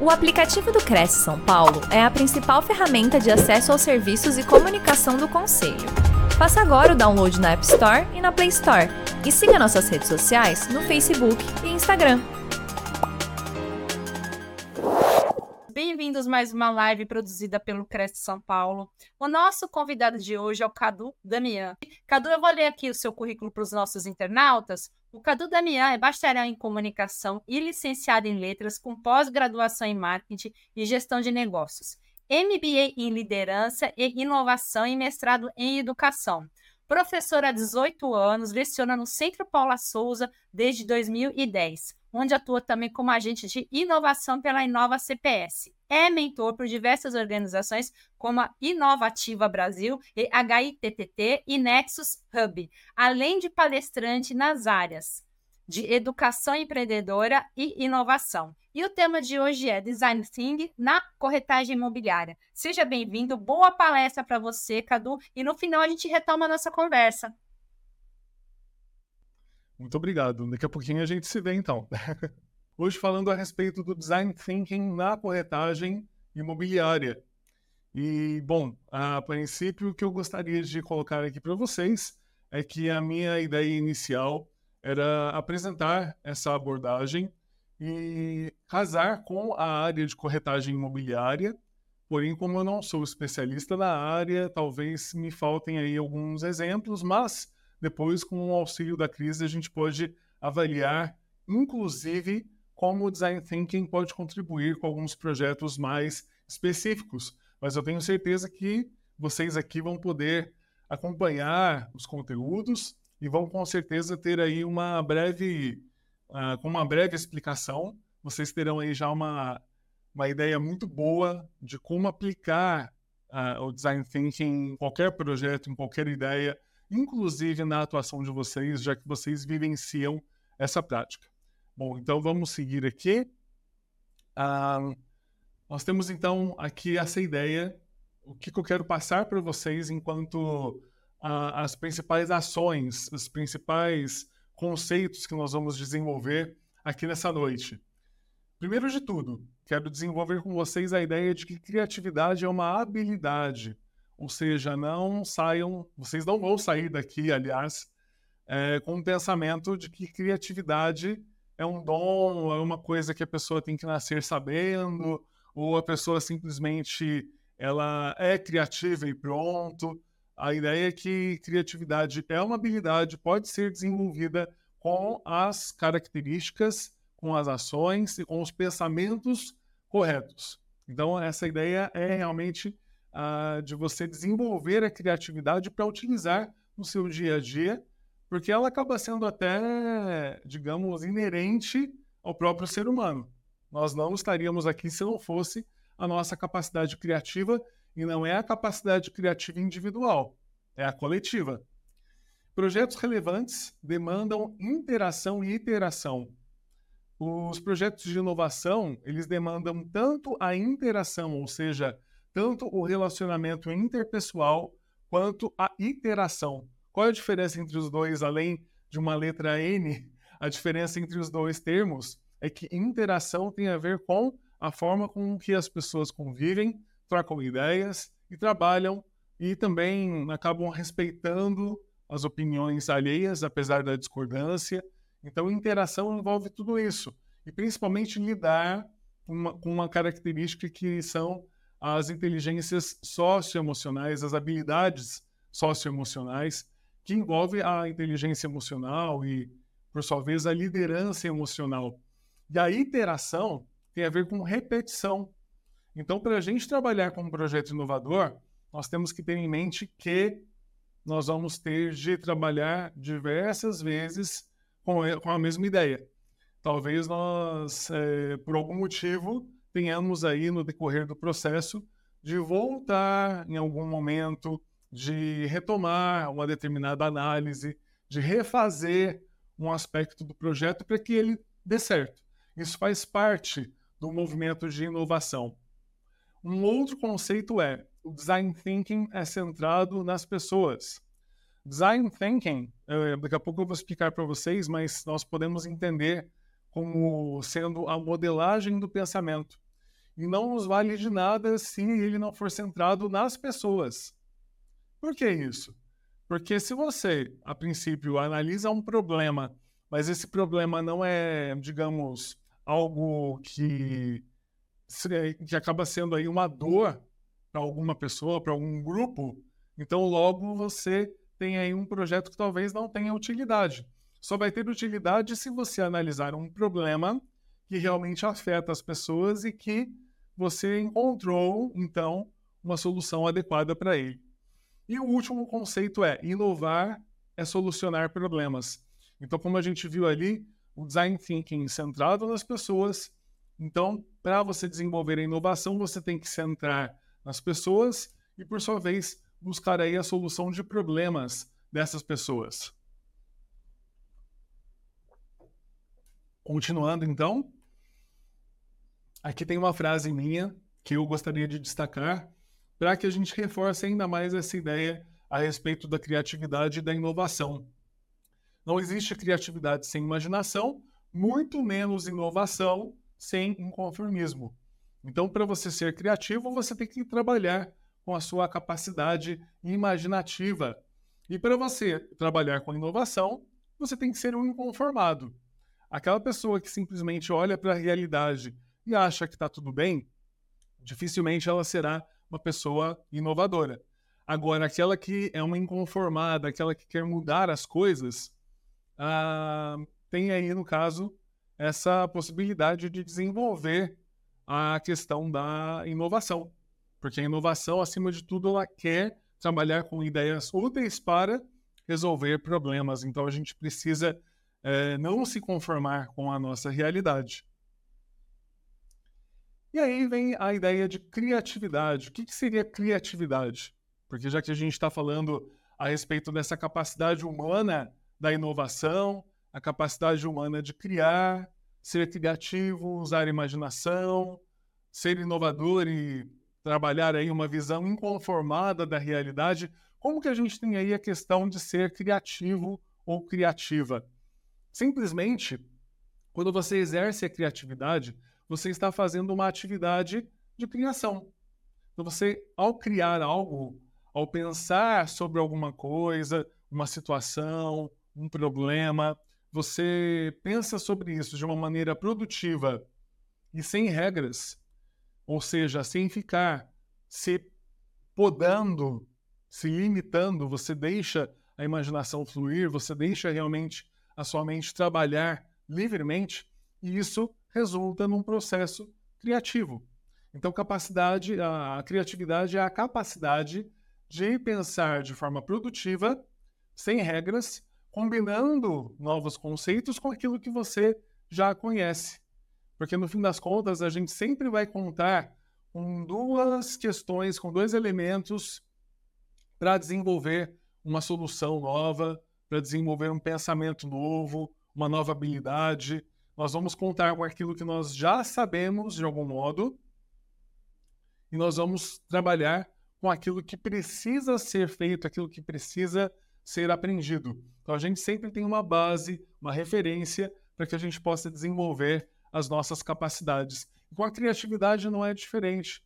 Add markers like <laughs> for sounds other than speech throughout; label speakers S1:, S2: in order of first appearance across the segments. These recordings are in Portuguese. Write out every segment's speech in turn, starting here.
S1: O aplicativo do Cresce São Paulo é a principal ferramenta de acesso aos serviços e comunicação do Conselho. Faça agora o download na App Store e na Play Store. E siga nossas redes sociais no Facebook e Instagram.
S2: Bem-vindos mais uma live produzida pelo Cresce São Paulo. O nosso convidado de hoje é o Cadu Damian. Cadu, eu vou ler aqui o seu currículo para os nossos internautas. O Cadu Damian é bacharel em comunicação e licenciado em letras com pós-graduação em marketing e gestão de negócios. MBA em liderança e inovação e mestrado em educação. Professor há 18 anos, leciona no Centro Paula Souza desde 2010, onde atua também como agente de inovação pela Inova CPS. É mentor por diversas organizações como a Inovativa Brasil HITTT e Nexus Hub, além de palestrante nas áreas de educação empreendedora e inovação. E o tema de hoje é Design Thinking na corretagem imobiliária. Seja bem-vindo, boa palestra para você, Cadu, e no final a gente retoma a nossa conversa.
S3: Muito obrigado. Daqui a pouquinho a gente se vê então. <laughs> Hoje falando a respeito do Design Thinking na corretagem imobiliária. E, bom, a princípio o que eu gostaria de colocar aqui para vocês é que a minha ideia inicial era apresentar essa abordagem e casar com a área de corretagem imobiliária. Porém, como eu não sou especialista na área, talvez me faltem aí alguns exemplos, mas depois, com o auxílio da crise, a gente pode avaliar, inclusive, como o design thinking pode contribuir com alguns projetos mais específicos. Mas eu tenho certeza que vocês aqui vão poder acompanhar os conteúdos e vão com certeza ter aí uma breve, uh, com uma breve explicação, vocês terão aí já uma, uma ideia muito boa de como aplicar uh, o design thinking em qualquer projeto, em qualquer ideia, inclusive na atuação de vocês, já que vocês vivenciam essa prática. Bom, então vamos seguir aqui. Uh, nós temos então aqui essa ideia, o que, que eu quero passar para vocês enquanto a, as principais ações, os principais conceitos que nós vamos desenvolver aqui nessa noite. Primeiro de tudo, quero desenvolver com vocês a ideia de que criatividade é uma habilidade, ou seja, não saiam, vocês não vão sair daqui, aliás, é, com o pensamento de que criatividade é um dom, é uma coisa que a pessoa tem que nascer sabendo, ou a pessoa simplesmente ela é criativa e pronto. A ideia é que criatividade é uma habilidade, pode ser desenvolvida com as características, com as ações e com os pensamentos corretos. Então, essa ideia é realmente uh, de você desenvolver a criatividade para utilizar no seu dia a dia, porque ela acaba sendo até, digamos, inerente ao próprio ser humano. Nós não estaríamos aqui se não fosse a nossa capacidade criativa e não é a capacidade criativa individual, é a coletiva. Projetos relevantes demandam interação e iteração. Os projetos de inovação, eles demandam tanto a interação, ou seja, tanto o relacionamento interpessoal, quanto a iteração. Qual é a diferença entre os dois, além de uma letra N? A diferença entre os dois termos é que interação tem a ver com a forma com que as pessoas convivem, trocam ideias e trabalham e também acabam respeitando as opiniões alheias, apesar da discordância. Então, interação envolve tudo isso e principalmente lidar com uma, com uma característica que são as inteligências socioemocionais, as habilidades socioemocionais, que envolve a inteligência emocional e, por sua vez, a liderança emocional. E a interação tem a ver com repetição. Então, para a gente trabalhar com um projeto inovador, nós temos que ter em mente que nós vamos ter de trabalhar diversas vezes com, a mesma ideia. Talvez nós, é, por algum motivo, tenhamos aí no decorrer do processo de voltar em algum momento, de retomar uma determinada análise, de refazer um aspecto do projeto para que ele dê certo. Isso faz parte do movimento de inovação. Um outro conceito é o design thinking é centrado nas pessoas. Design thinking, eh, daqui a pouco eu vou explicar para vocês, mas nós podemos entender como sendo a modelagem do pensamento. e não nos vale de nada se ele não for centrado nas pessoas. Por que isso? Porque se você, a princípio, analisa um problema, mas esse problema não é, digamos, algo que, que acaba sendo aí uma dor para alguma pessoa, para algum grupo, então logo você tem aí um projeto que talvez não tenha utilidade. Só vai ter utilidade se você analisar um problema que realmente afeta as pessoas e que você encontrou, então, uma solução adequada para ele. E o último conceito é inovar é solucionar problemas. Então, como a gente viu ali, o design thinking centrado nas pessoas. Então, para você desenvolver a inovação, você tem que centrar nas pessoas e, por sua vez, buscar aí a solução de problemas dessas pessoas. Continuando, então, aqui tem uma frase minha que eu gostaria de destacar para que a gente reforce ainda mais essa ideia a respeito da criatividade e da inovação. Não existe criatividade sem imaginação, muito menos inovação sem inconformismo. Então, para você ser criativo, você tem que trabalhar com a sua capacidade imaginativa. E para você trabalhar com inovação, você tem que ser um inconformado. Aquela pessoa que simplesmente olha para a realidade e acha que está tudo bem, dificilmente ela será uma pessoa inovadora. Agora, aquela que é uma inconformada, aquela que quer mudar as coisas, ah, tem aí, no caso, essa possibilidade de desenvolver a questão da inovação. Porque a inovação, acima de tudo, ela quer trabalhar com ideias úteis para resolver problemas. Então a gente precisa é, não se conformar com a nossa realidade. E aí vem a ideia de criatividade. O que, que seria criatividade? Porque já que a gente está falando a respeito dessa capacidade humana da inovação, a capacidade humana de criar, ser criativo, usar imaginação, ser inovador e trabalhar aí uma visão inconformada da realidade, como que a gente tem aí a questão de ser criativo ou criativa? Simplesmente, quando você exerce a criatividade, você está fazendo uma atividade de criação. Então, você, ao criar algo, ao pensar sobre alguma coisa, uma situação, um problema, você pensa sobre isso de uma maneira produtiva e sem regras, ou seja, sem ficar se podando, se limitando, você deixa a imaginação fluir, você deixa realmente a sua mente trabalhar livremente, e isso resulta num processo criativo. Então, capacidade, a criatividade é a capacidade de pensar de forma produtiva, sem regras, combinando novos conceitos com aquilo que você já conhece. Porque no fim das contas, a gente sempre vai contar com duas questões, com dois elementos para desenvolver uma solução nova, para desenvolver um pensamento novo, uma nova habilidade. Nós vamos contar com aquilo que nós já sabemos de algum modo e nós vamos trabalhar com aquilo que precisa ser feito, aquilo que precisa ser aprendido. Então a gente sempre tem uma base, uma referência para que a gente possa desenvolver as nossas capacidades. E com a criatividade não é diferente.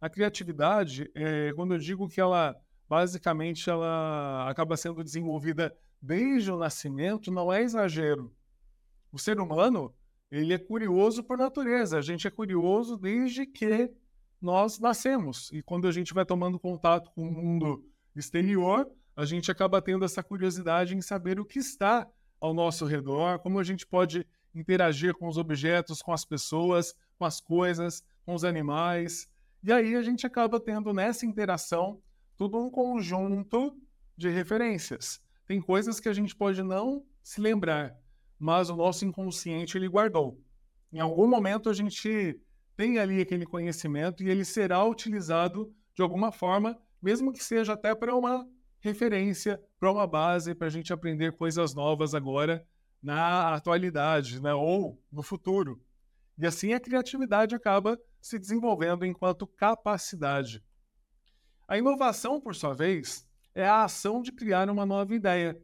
S3: A criatividade, é, quando eu digo que ela basicamente ela acaba sendo desenvolvida desde o nascimento, não é exagero. O ser humano ele é curioso por natureza. A gente é curioso desde que nós nascemos. E quando a gente vai tomando contato com o mundo exterior, a gente acaba tendo essa curiosidade em saber o que está ao nosso redor, como a gente pode interagir com os objetos, com as pessoas, com as coisas, com os animais. E aí a gente acaba tendo nessa interação todo um conjunto de referências. Tem coisas que a gente pode não se lembrar, mas o nosso inconsciente ele guardou. Em algum momento a gente tem ali aquele conhecimento e ele será utilizado de alguma forma, mesmo que seja até para uma referência, para uma base, para a gente aprender coisas novas agora na atualidade, né? ou no futuro. E assim a criatividade acaba se desenvolvendo enquanto capacidade. A inovação, por sua vez, é a ação de criar uma nova ideia.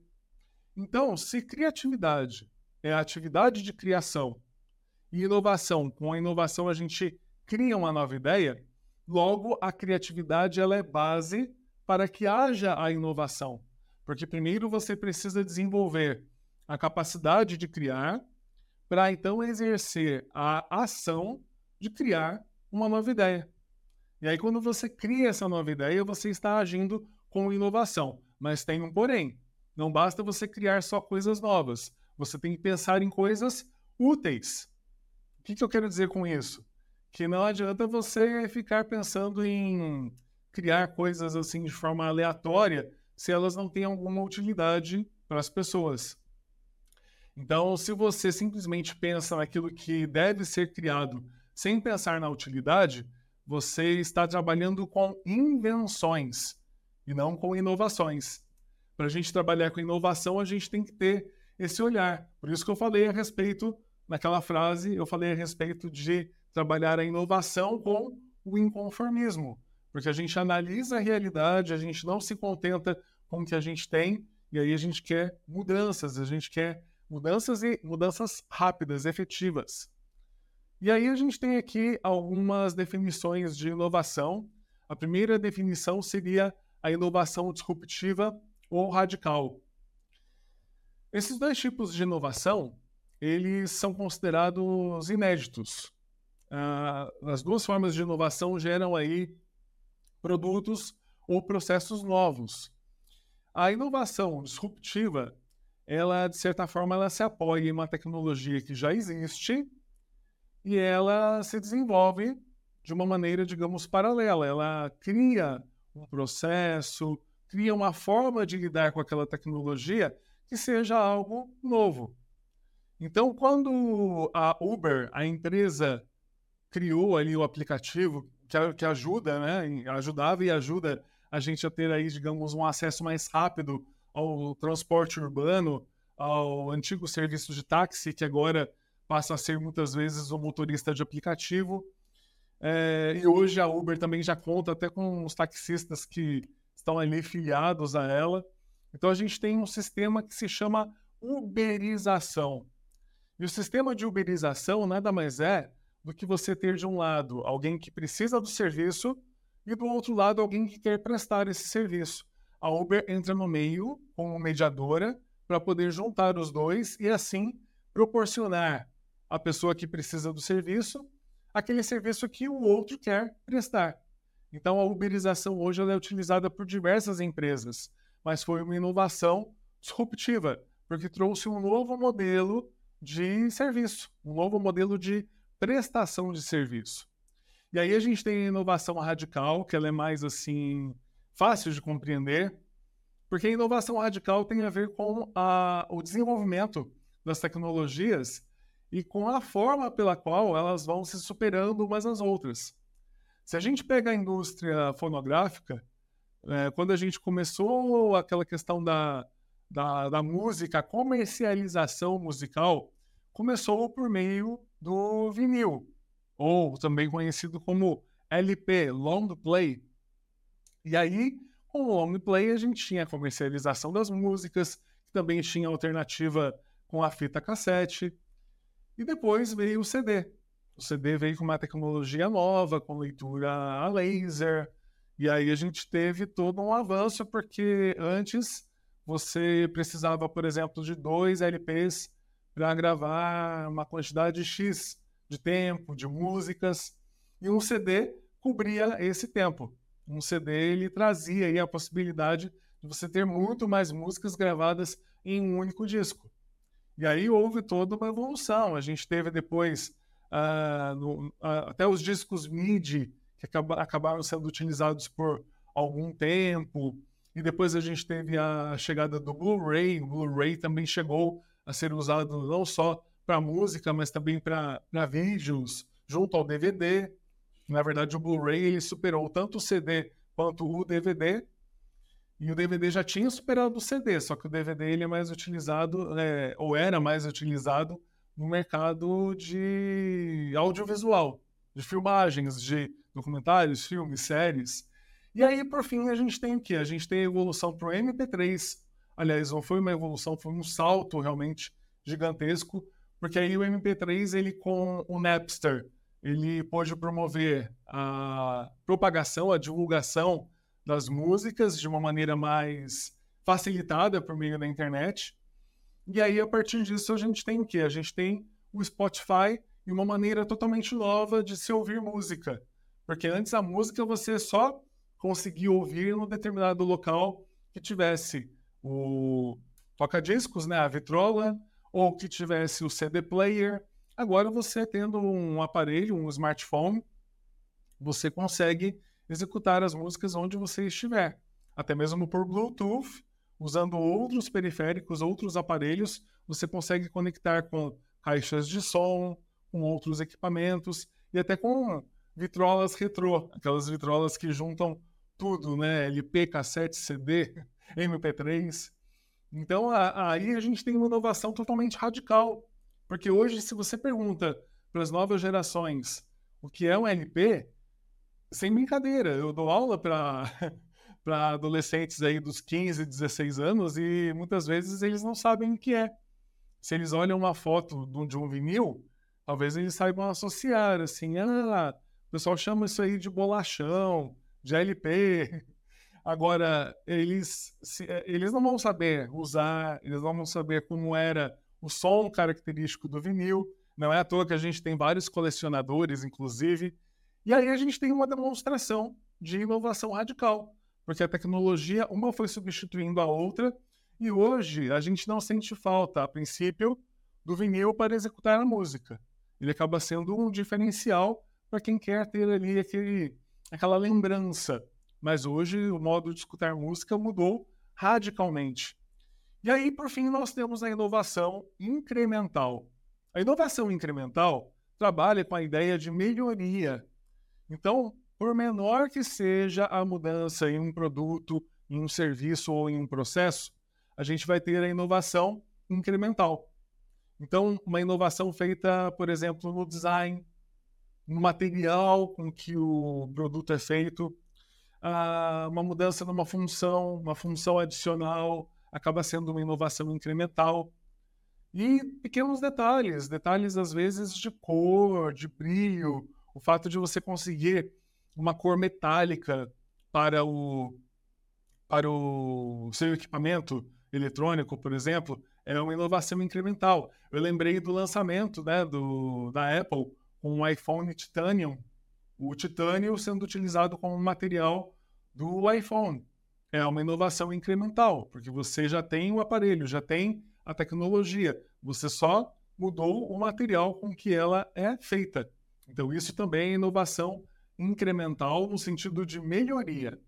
S3: Então, se criatividade é a atividade de criação e inovação, com a inovação a gente cria uma nova ideia, logo a criatividade ela é base para que haja a inovação. Porque primeiro você precisa desenvolver a capacidade de criar para então exercer a ação de criar uma nova ideia. E aí, quando você cria essa nova ideia, você está agindo com inovação. Mas tem um porém. Não basta você criar só coisas novas. Você tem que pensar em coisas úteis. O que, que eu quero dizer com isso? Que não adianta você ficar pensando em criar coisas assim de forma aleatória se elas não têm alguma utilidade para as pessoas. Então, se você simplesmente pensa naquilo que deve ser criado sem pensar na utilidade, você está trabalhando com invenções e não com inovações. Para a gente trabalhar com inovação, a gente tem que ter esse olhar. Por isso que eu falei a respeito, naquela frase, eu falei a respeito de trabalhar a inovação com o inconformismo. Porque a gente analisa a realidade, a gente não se contenta com o que a gente tem, e aí a gente quer mudanças, a gente quer mudanças e mudanças rápidas, efetivas. E aí a gente tem aqui algumas definições de inovação. A primeira definição seria a inovação disruptiva ou radical. Esses dois tipos de inovação, eles são considerados inéditos. Ah, as duas formas de inovação geram aí produtos ou processos novos. A inovação disruptiva, ela de certa forma ela se apoia em uma tecnologia que já existe e ela se desenvolve de uma maneira, digamos, paralela. Ela cria um processo, cria uma forma de lidar com aquela tecnologia que seja algo novo. Então, quando a Uber, a empresa, criou ali o aplicativo que, que ajuda, né, ajudava e ajuda a gente a ter aí, digamos, um acesso mais rápido ao transporte urbano, ao antigo serviço de táxi, que agora passa a ser muitas vezes o motorista de aplicativo. É, e hoje a Uber também já conta até com os taxistas que estão ali filiados a ela. Então a gente tem um sistema que se chama uberização. E o sistema de uberização nada mais é do que você ter de um lado alguém que precisa do serviço e do outro lado alguém que quer prestar esse serviço. A Uber entra no meio como mediadora para poder juntar os dois e assim proporcionar a pessoa que precisa do serviço aquele serviço que o outro quer prestar. Então, a uberização hoje é utilizada por diversas empresas, mas foi uma inovação disruptiva, porque trouxe um novo modelo de serviço, um novo modelo de prestação de serviço. E aí a gente tem a inovação radical, que ela é mais assim fácil de compreender, porque a inovação radical tem a ver com a, o desenvolvimento das tecnologias e com a forma pela qual elas vão se superando umas às outras. Se a gente pega a indústria fonográfica, é, quando a gente começou aquela questão da, da, da música, a comercialização musical começou por meio do vinil, ou também conhecido como LP, long play. E aí, com o long play, a gente tinha a comercialização das músicas, que também tinha alternativa com a fita cassete. E depois veio o CD. O CD veio com uma tecnologia nova, com leitura a laser. E aí a gente teve todo um avanço, porque antes você precisava, por exemplo, de dois LPs para gravar uma quantidade X de tempo, de músicas, e um CD cobria esse tempo. Um CD ele trazia aí a possibilidade de você ter muito mais músicas gravadas em um único disco. E aí houve toda uma evolução. A gente teve depois uh, no, uh, até os discos MIDI, que acaba, acabaram sendo utilizados por algum tempo. E depois a gente teve a chegada do Blu-ray. O Blu-ray também chegou a ser usado não só para música, mas também para vídeos, junto ao DVD. Na verdade, o Blu-ray ele superou tanto o CD quanto o DVD. E o DVD já tinha superado o CD, só que o DVD ele é mais utilizado, é, ou era mais utilizado no mercado de audiovisual, de filmagens, de documentários, filmes, séries. E aí, por fim, a gente tem o quê? A gente tem a evolução para o MP3. Aliás, não foi uma evolução, foi um salto realmente gigantesco, porque aí o MP3, ele com o Napster, ele pôde promover a propagação, a divulgação das músicas de uma maneira mais facilitada por meio da internet. E aí, a partir disso, a gente tem o quê? A gente tem o Spotify e uma maneira totalmente nova de se ouvir música. Porque antes a música você só conseguia ouvir num determinado local que tivesse o toca-discos, né, a vitrola, ou que tivesse o CD player. Agora você tendo um aparelho, um smartphone, você consegue executar as músicas onde você estiver, até mesmo por Bluetooth, usando outros periféricos, outros aparelhos, você consegue conectar com caixas de som, com outros equipamentos e até com vitrolas retrô, aquelas vitrolas que juntam tudo, né? LP, cassete, CD, MP3. Então a, aí a gente tem uma inovação totalmente radical, porque hoje se você pergunta para as novas gerações o que é um LP, sem brincadeira, eu dou aula para <laughs> adolescentes aí dos 15, 16 anos e muitas vezes eles não sabem o que é. Se eles olham uma foto de um vinil, talvez eles saibam associar, assim, ah, o pessoal chama isso aí de bolachão, de LP. Agora, eles, se, eh, eles não vão saber usar, eles não vão saber como era o som característico do vinil. Não é à toa que a gente tem vários colecionadores, inclusive. E aí a gente tem uma demonstração de inovação radical, porque a tecnologia, uma foi substituindo a outra, e hoje a gente não sente falta, a princípio, do vinil para executar a música. Ele acaba sendo um diferencial para quem quer ter ali aquele, aquela lembrança. Mas hoje o modo de escutar música mudou radicalmente. E aí, por fim, nós temos a inovação incremental. A inovação incremental trabalha com a ideia de melhoria. Então, por menor que seja a mudança em um produto, em um serviço ou em um processo, a gente vai ter a inovação incremental. Então, uma inovação feita, por exemplo, no design, no material com que o produto é feito, uh, uma mudança numa função, uma função adicional, acaba sendo uma inovação incremental. E pequenos detalhes, detalhes às vezes de cor, de brilho, o fato de você conseguir uma cor metálica para o, para o seu equipamento eletrônico, por exemplo, é uma inovação incremental. Eu lembrei do lançamento né, do, da Apple com o iPhone Titanium, o titânio sendo utilizado como material do iPhone. É uma inovação incremental, porque você já tem o aparelho, já tem a tecnologia, você só mudou o material com que ela é feita. Então, isso também é inovação incremental no sentido de melhoria.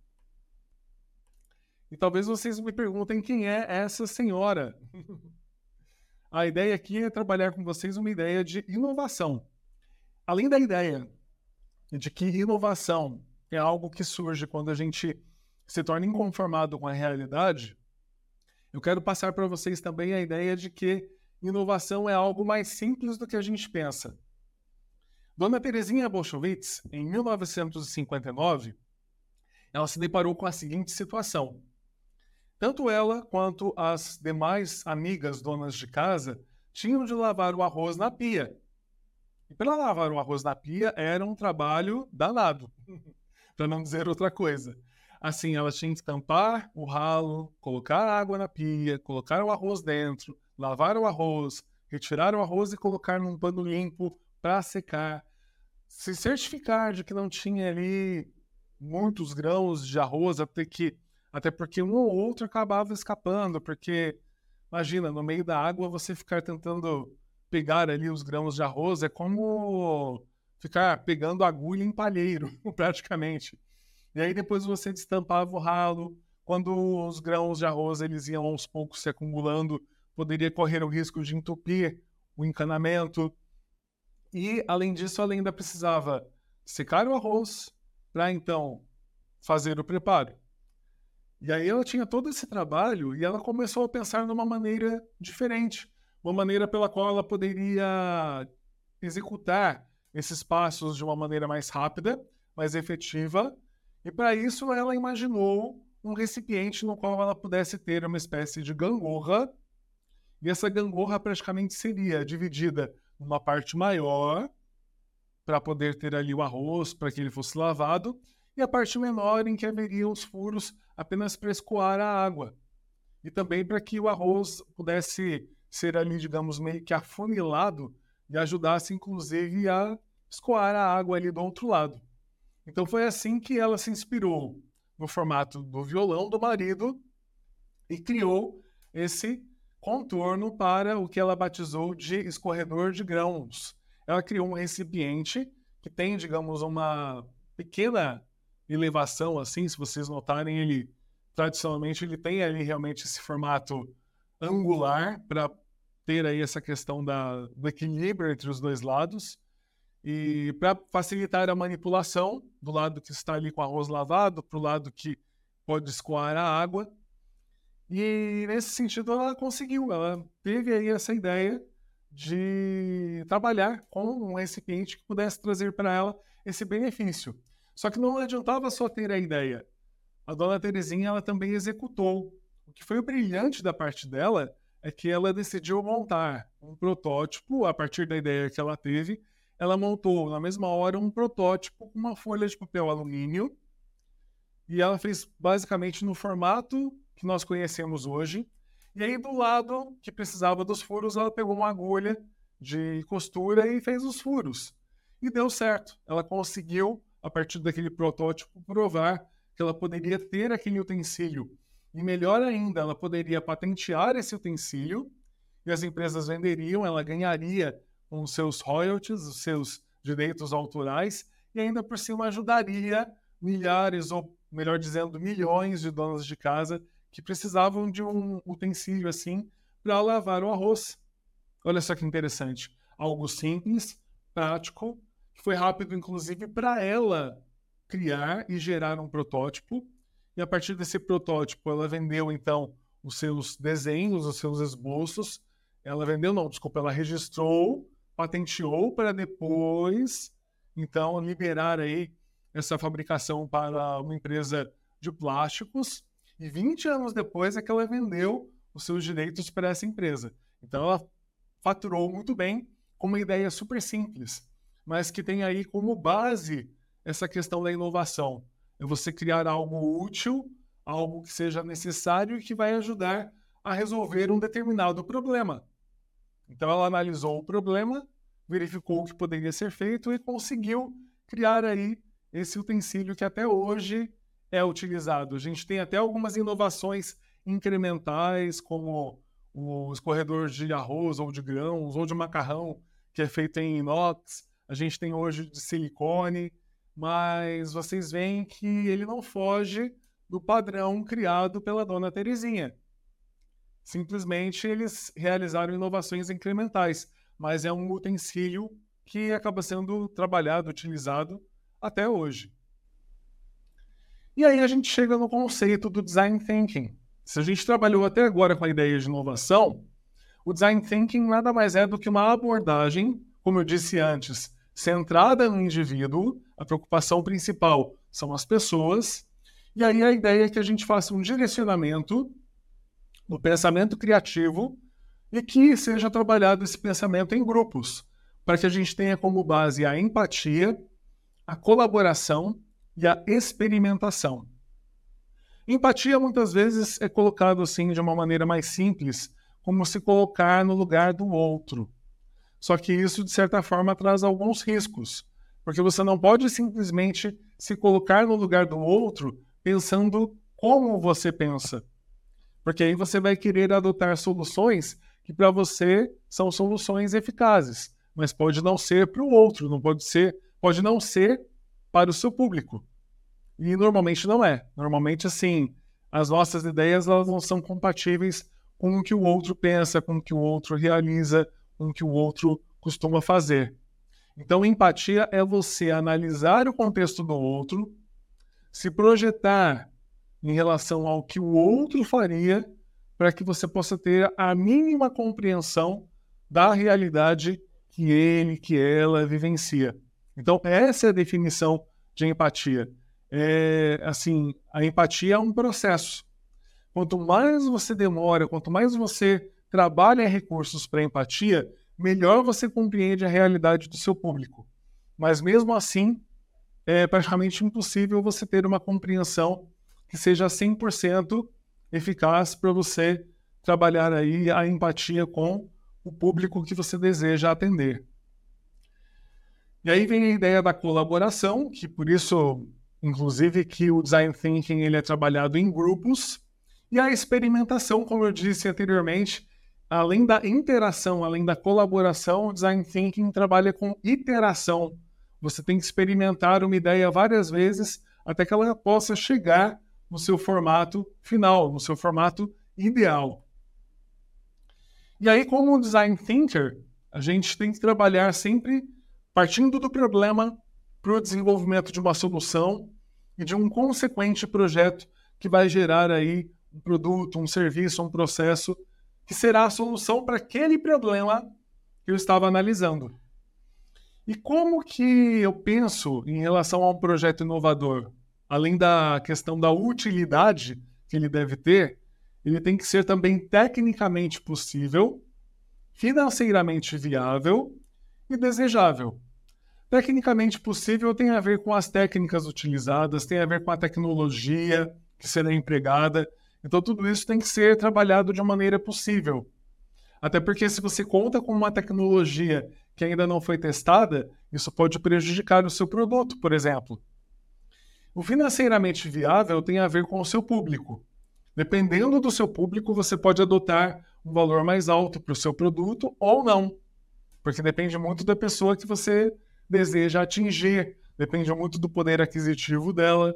S3: E talvez vocês me perguntem quem é essa senhora. <laughs> A ideia aqui é trabalhar com vocês uma ideia de inovação. Além da ideia de que inovação é algo que surge quando a gente se torna inconformado com a realidade, eu quero passar para vocês também a ideia de que inovação é algo mais simples do que a gente pensa. Dona Terezinha Bolshevitz, em 1959, ela se deparou com a seguinte situação. Tanto ela quanto as demais amigas donas de casa tinham de lavar o arroz na pia. E para lavar o arroz na pia era um trabalho danado, <laughs> para não dizer outra coisa. Assim, elas tinham que tampar o ralo, colocar água na pia, colocar o arroz dentro, lavar o arroz, retirar o arroz e colocar num pano limpo para secar, se certificar de que não tinha ali muitos grãos de arroz, até que até porque um ou outro acabava escapando, porque imagina, no meio da água você ficar tentando pegar ali os grãos de arroz é como ficar pegando agulha em palheiro, <laughs> praticamente. E aí depois você destampava o ralo, quando os grãos de arroz eles iam aos poucos se acumulando, poderia correr o risco de entupir o encanamento. E além disso, ela ainda precisava secar o arroz para então fazer o preparo. E aí ela tinha todo esse trabalho e ela começou a pensar numa maneira diferente, uma maneira pela qual ela poderia executar esses passos de uma maneira mais rápida, mais efetiva. E para isso ela imaginou um recipiente no qual ela pudesse ter uma espécie de gangorra. E essa gangorra praticamente seria dividida numa parte maior para poder ter ali o arroz, para que ele fosse lavado, e a parte menor em que haveriam os furos apenas para escoar a água. E também para que o arroz pudesse ser ali, digamos, meio que afunilado e ajudasse, inclusive, a escoar a água ali do outro lado. Então foi assim que ela se inspirou no formato do violão do marido e criou esse contorno para o que ela batizou de escorredor de grãos. Ela criou um recipiente que tem, digamos, uma pequena elevação, assim, se vocês notarem, ele tradicionalmente ele tem ali realmente esse formato angular para ter aí essa questão da, do equilíbrio entre os dois lados. E para facilitar a manipulação, do lado que está ali com arroz lavado, para o lado que pode escoar a água. E nesse sentido ela conseguiu, ela teve aí essa ideia de trabalhar com um recipiente que pudesse trazer para ela esse benefício. Só que não adiantava só ter a ideia. A dona Terezinha ela também executou. O que foi o brilhante da parte dela é que ela decidiu montar um protótipo a partir da ideia que ela teve ela montou na mesma hora um protótipo com uma folha de papel alumínio e ela fez basicamente no formato que nós conhecemos hoje. E aí do lado que precisava dos furos, ela pegou uma agulha de costura e fez os furos. E deu certo. Ela conseguiu, a partir daquele protótipo, provar que ela poderia ter aquele utensílio. E melhor ainda, ela poderia patentear esse utensílio e as empresas venderiam, ela ganharia com seus royalties, os seus direitos autorais, e ainda por cima ajudaria milhares, ou melhor dizendo, milhões de donas de casa que precisavam de um utensílio assim para lavar o arroz. Olha só que interessante. Algo simples, prático, que foi rápido, inclusive, para ela criar e gerar um protótipo. E a partir desse protótipo, ela vendeu então os seus desenhos, os seus esboços. Ela vendeu, não, desculpa, ela registrou patenteou para depois, então, liberar aí essa fabricação para uma empresa de plásticos. E 20 anos depois é que ela vendeu os seus direitos para essa empresa. Então, ela faturou muito bem com uma ideia super simples, mas que tem aí como base essa questão da inovação. É você criar algo útil, algo que seja necessário e que vai ajudar a resolver um determinado problema. Então ela analisou o problema, verificou o que poderia ser feito e conseguiu criar aí esse utensílio que até hoje é utilizado. A gente tem até algumas inovações incrementais, como o escorredor de arroz ou de grãos ou de macarrão, que é feito em inox. A gente tem hoje de silicone, mas vocês veem que ele não foge do padrão criado pela dona Terezinha. Simplesmente eles realizaram inovações incrementais, mas é um utensílio que acaba sendo trabalhado, utilizado até hoje. E aí a gente chega no conceito do design thinking. Se a gente trabalhou até agora com a ideia de inovação, o design thinking nada mais é do que uma abordagem, como eu disse antes, centrada no indivíduo, a preocupação principal são as pessoas, e aí a ideia é que a gente faça um direcionamento no pensamento criativo e que seja trabalhado esse pensamento em grupos, para que a gente tenha como base a empatia, a colaboração e a experimentação. Empatia muitas vezes é colocado assim de uma maneira mais simples, como se colocar no lugar do outro. Só que isso, de certa forma, traz alguns riscos, porque você não pode simplesmente se colocar no lugar do outro pensando como você pensa. Porque aí você vai querer adotar soluções que para você são soluções eficazes, mas pode não ser para o outro, não pode ser, pode não ser para o seu público. E normalmente não é. Normalmente assim, as nossas ideias elas não são compatíveis com o que o outro pensa, com o que o outro realiza, com o que o outro costuma fazer. Então, empatia é você analisar o contexto do outro, se projetar em relação ao que o outro faria para que você possa ter a mínima compreensão da realidade que ele, que ela vivencia. Então, essa é a definição de empatia. É, assim, a empatia é um processo. Quanto mais você demora, quanto mais você trabalha recursos para empatia, melhor você compreende a realidade do seu público. mas mesmo assim é praticamente impossível você ter uma compreensão que seja 100% eficaz para você trabalhar aí a empatia com o público que você deseja atender. E aí vem a ideia da colaboração, que por isso, inclusive, que o design thinking ele é trabalhado em grupos, e a experimentação, como eu disse anteriormente, além da interação, além da colaboração, o design thinking trabalha com iteração. Você tem que experimentar uma ideia várias vezes até que ela possa chegar no seu formato final, no seu formato ideal. E aí, como design thinker, a gente tem que trabalhar sempre partindo do problema para o desenvolvimento de uma solução e de um consequente projeto que vai gerar aí um produto, um serviço, um processo que será a solução para aquele problema que eu estava analisando. E como que eu penso em relação a um projeto inovador? Além da questão da utilidade que ele deve ter, ele tem que ser também tecnicamente possível, financeiramente viável e desejável. Tecnicamente possível tem a ver com as técnicas utilizadas, tem a ver com a tecnologia que será empregada. Então, tudo isso tem que ser trabalhado de uma maneira possível. Até porque, se você conta com uma tecnologia que ainda não foi testada, isso pode prejudicar o seu produto, por exemplo. O financeiramente viável tem a ver com o seu público. Dependendo do seu público, você pode adotar um valor mais alto para o seu produto ou não, porque depende muito da pessoa que você deseja atingir, depende muito do poder aquisitivo dela.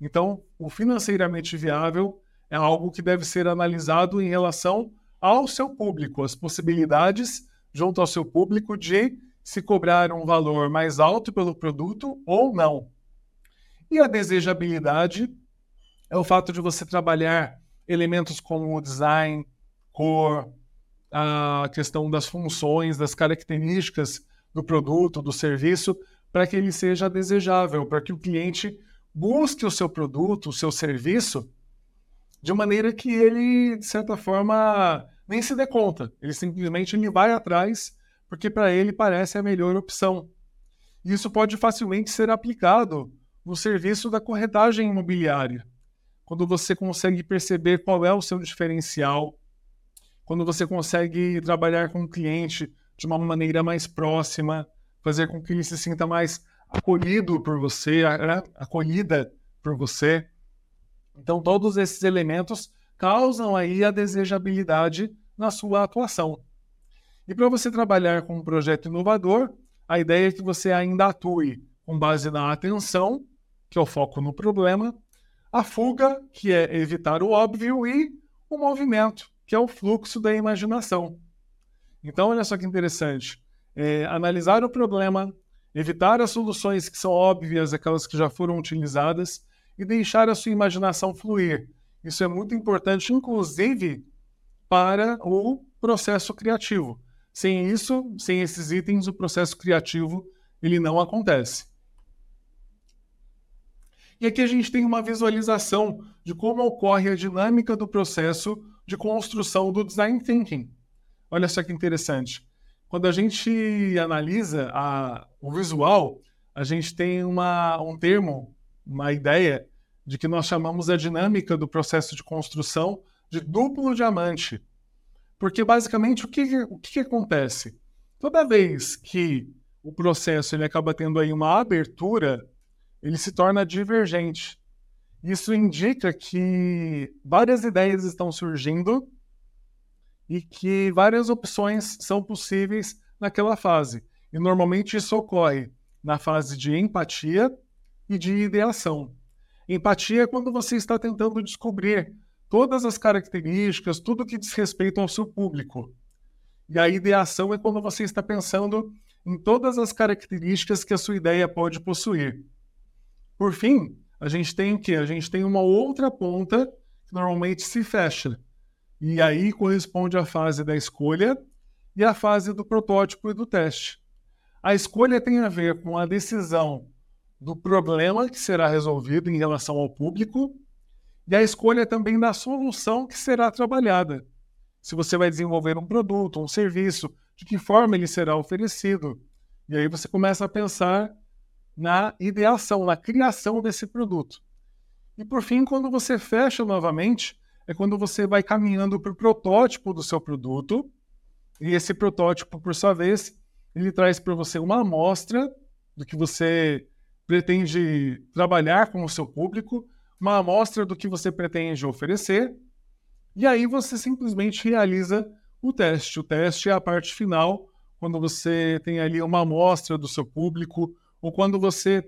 S3: Então, o financeiramente viável é algo que deve ser analisado em relação ao seu público, as possibilidades junto ao seu público de se cobrar um valor mais alto pelo produto ou não. E a desejabilidade é o fato de você trabalhar elementos como o design, cor, a questão das funções, das características do produto, do serviço, para que ele seja desejável, para que o cliente busque o seu produto, o seu serviço, de maneira que ele, de certa forma, nem se dê conta. Ele simplesmente ele vai atrás porque para ele parece a melhor opção. Isso pode facilmente ser aplicado no serviço da corretagem imobiliária. Quando você consegue perceber qual é o seu diferencial, quando você consegue trabalhar com o cliente de uma maneira mais próxima, fazer com que ele se sinta mais acolhido por você, né? acolhida por você. Então, todos esses elementos causam aí a desejabilidade na sua atuação. E para você trabalhar com um projeto inovador, a ideia é que você ainda atue com base na atenção, que é o foco no problema, a fuga, que é evitar o óbvio, e o movimento, que é o fluxo da imaginação. Então, olha só que interessante. É, analisar o problema, evitar as soluções que são óbvias, aquelas que já foram utilizadas, e deixar a sua imaginação fluir. Isso é muito importante, inclusive para o processo criativo. Sem isso, sem esses itens, o processo criativo ele não acontece. E aqui a gente tem uma visualização de como ocorre a dinâmica do processo de construção do design thinking. Olha só que interessante. Quando a gente analisa a, o visual, a gente tem uma, um termo, uma ideia de que nós chamamos a dinâmica do processo de construção de duplo diamante. Porque basicamente o que, o que, acontece? Toda vez que o processo ele acaba tendo aí uma abertura, ele se torna divergente. Isso indica que várias ideias estão surgindo e que várias opções são possíveis naquela fase. E normalmente isso ocorre na fase de empatia e de ideação. Empatia é quando você está tentando descobrir todas as características, tudo que diz respeito ao seu público. E a ideação é quando você está pensando em todas as características que a sua ideia pode possuir. Por fim, a gente tem o quê? A gente tem uma outra ponta que normalmente se fecha. E aí corresponde à fase da escolha e à fase do protótipo e do teste. A escolha tem a ver com a decisão do problema que será resolvido em relação ao público e a escolha também da solução que será trabalhada. Se você vai desenvolver um produto, um serviço, de que forma ele será oferecido. E aí você começa a pensar na ideação, na criação desse produto. E por fim, quando você fecha novamente, é quando você vai caminhando para o protótipo do seu produto. E esse protótipo, por sua vez, ele traz para você uma amostra do que você pretende trabalhar com o seu público, uma amostra do que você pretende oferecer, e aí você simplesmente realiza o teste. O teste é a parte final, quando você tem ali uma amostra do seu público, ou quando você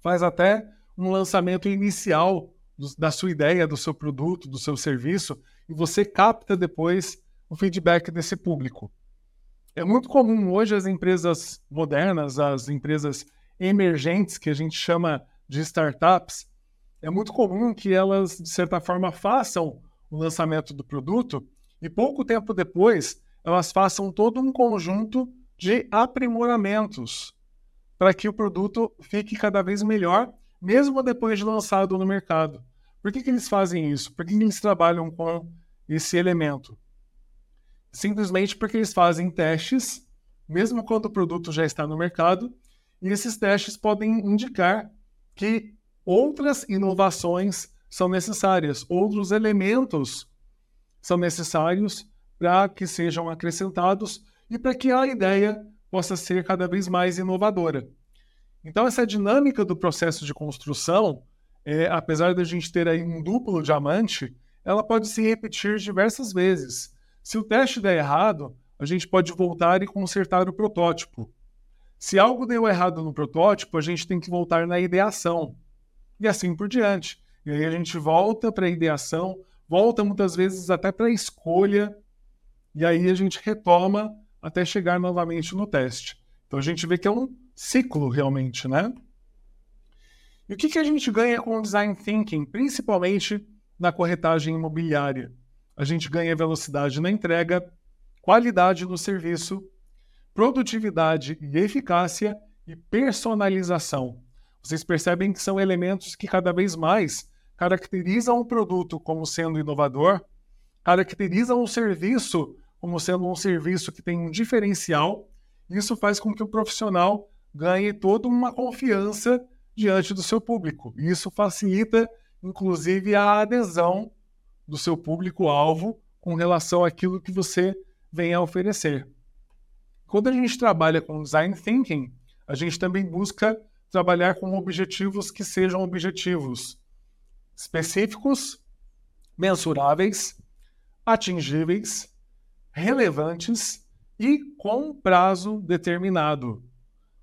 S3: faz até um lançamento inicial do, da sua ideia, do seu produto, do seu serviço, e você capta depois o feedback desse público. É muito comum hoje as empresas modernas, as empresas emergentes, que a gente chama de startups, é muito comum que elas, de certa forma, façam o lançamento do produto e pouco tempo depois elas façam todo um conjunto de aprimoramentos para que o produto fique cada vez melhor, mesmo depois de lançado no mercado. Por que, que eles fazem isso? Por que, que eles trabalham com esse elemento? Simplesmente porque eles fazem testes, mesmo quando o produto já está no mercado, e esses testes podem indicar que outras inovações são necessárias, outros elementos são necessários para que sejam acrescentados e para que a ideia possa ser cada vez mais inovadora. Então, essa dinâmica do processo de construção, é, apesar de a gente ter aí um duplo diamante, ela pode se repetir diversas vezes. Se o teste der errado, a gente pode voltar e consertar o protótipo. Se algo deu errado no protótipo, a gente tem que voltar na ideação. E assim por diante. E aí a gente volta para a ideação, volta muitas vezes até para a escolha, e aí a gente retoma até chegar novamente no teste. Então a gente vê que é um ciclo realmente, né? E o que, que a gente ganha com o design thinking, principalmente na corretagem imobiliária? A gente ganha velocidade na entrega, qualidade no serviço, produtividade e eficácia e personalização. Vocês percebem que são elementos que cada vez mais caracterizam o produto como sendo inovador, caracterizam o serviço como sendo um serviço que tem um diferencial. Isso faz com que o profissional ganhe toda uma confiança diante do seu público. Isso facilita, inclusive, a adesão do seu público-alvo com relação àquilo que você vem a oferecer. Quando a gente trabalha com design thinking, a gente também busca trabalhar com objetivos que sejam objetivos específicos, mensuráveis, atingíveis, relevantes e com prazo determinado.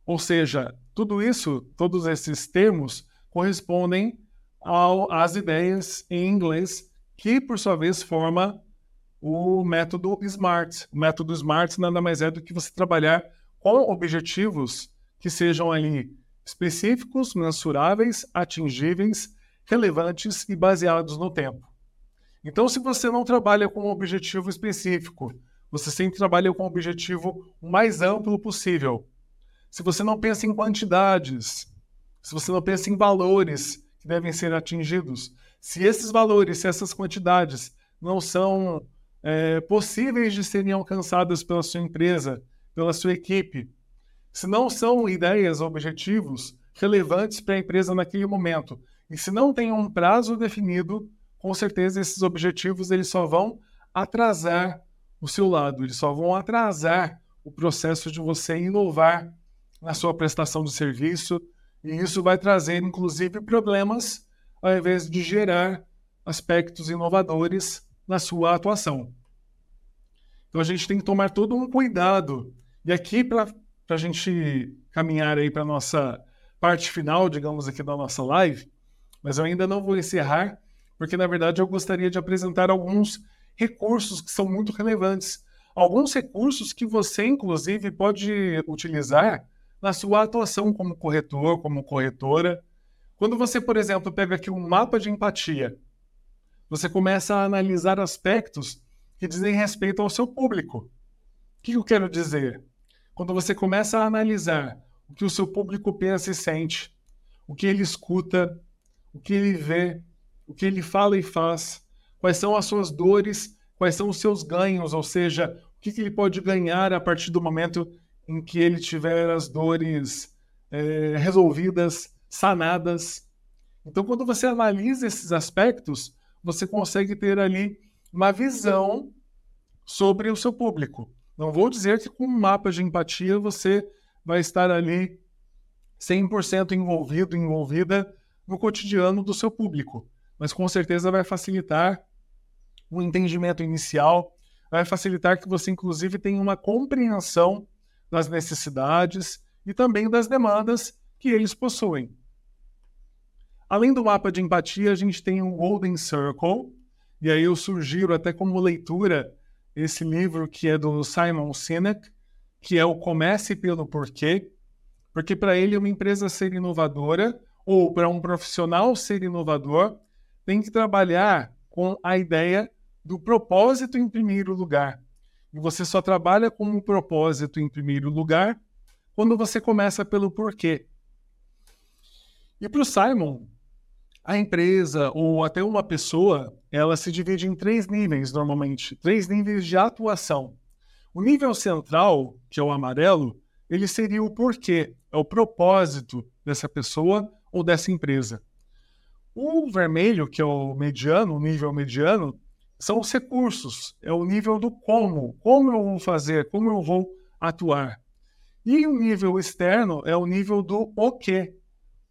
S3: Ou seja, tudo isso, todos esses termos correspondem ao, às ideias em inglês, que por sua vez forma o método SMART. O método SMART nada mais é do que você trabalhar com objetivos que sejam ali específicos, mensuráveis, atingíveis, relevantes e baseados no tempo. Então, se você não trabalha com um objetivo específico, você sempre trabalha com o objetivo o mais amplo possível. Se você não pensa em quantidades, se você não pensa em valores que devem ser atingidos, se esses valores, se essas quantidades não são é, possíveis de serem alcançadas pela sua empresa, pela sua equipe, se não são ideias, objetivos relevantes para a empresa naquele momento, e se não tem um prazo definido, com certeza esses objetivos eles só vão atrasar o seu lado, eles só vão atrasar o processo de você inovar na sua prestação de serviço, e isso vai trazer inclusive problemas ao invés de gerar aspectos inovadores na sua atuação. Então a gente tem que tomar todo um cuidado. E aqui, para a gente caminhar aí para a nossa parte final, digamos aqui da nossa live, mas eu ainda não vou encerrar, porque na verdade eu gostaria de apresentar alguns recursos que são muito relevantes. Alguns recursos que você, inclusive, pode utilizar na sua atuação como corretor, como corretora. Quando você, por exemplo, pega aqui um mapa de empatia, você começa a analisar aspectos que dizem respeito ao seu público. O que eu quero dizer? Quando você começa a analisar o que o seu público pensa e sente, o que ele escuta, o que ele vê, o que ele fala e faz, quais são as suas dores, quais são os seus ganhos, ou seja, o que, ele pode ganhar a partir do momento em que ele tiver as dores é, resolvidas, sanadas. Então, quando você analisa esses aspectos, você consegue ter ali uma visão sobre o seu público. Não vou dizer que com um mapa de empatia você vai estar ali 100% envolvido, envolvida no cotidiano do seu público, mas com certeza vai facilitar o entendimento inicial, vai facilitar que você, inclusive, tenha uma compreensão das necessidades e também das demandas que eles possuem. Além do mapa de empatia, a gente tem um Golden Circle, e aí eu sugiro até como leitura esse livro que é do Simon Sinek, que é o Comece pelo Porquê, porque para ele uma empresa ser inovadora ou para um profissional ser inovador tem que trabalhar com a ideia do propósito em primeiro lugar. E você só trabalha com o um propósito em primeiro lugar quando você começa pelo porquê. E para o Simon, a empresa ou até uma pessoa, ela se divide em três níveis normalmente, três níveis de atuação. O nível central, que é o amarelo, ele seria o porquê, é o propósito dessa pessoa ou dessa empresa. O vermelho, que é o mediano, o nível mediano, são os recursos, é o nível do como, como eu vou fazer, como eu vou atuar. E o nível externo é o nível do o que,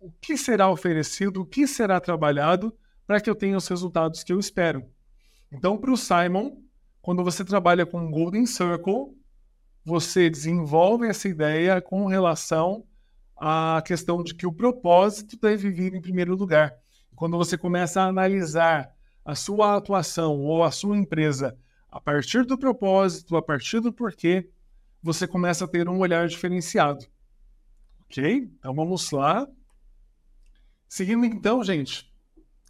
S3: o que será oferecido, o que será trabalhado para que eu tenha os resultados que eu espero. Então, para o Simon, quando você trabalha com Golden Circle, você desenvolve essa ideia com relação à questão de que o propósito deve vir em primeiro lugar. Quando você começa a analisar a sua atuação ou a sua empresa a partir do propósito, a partir do porquê, você começa a ter um olhar diferenciado. Ok? Então vamos lá. Seguindo então, gente,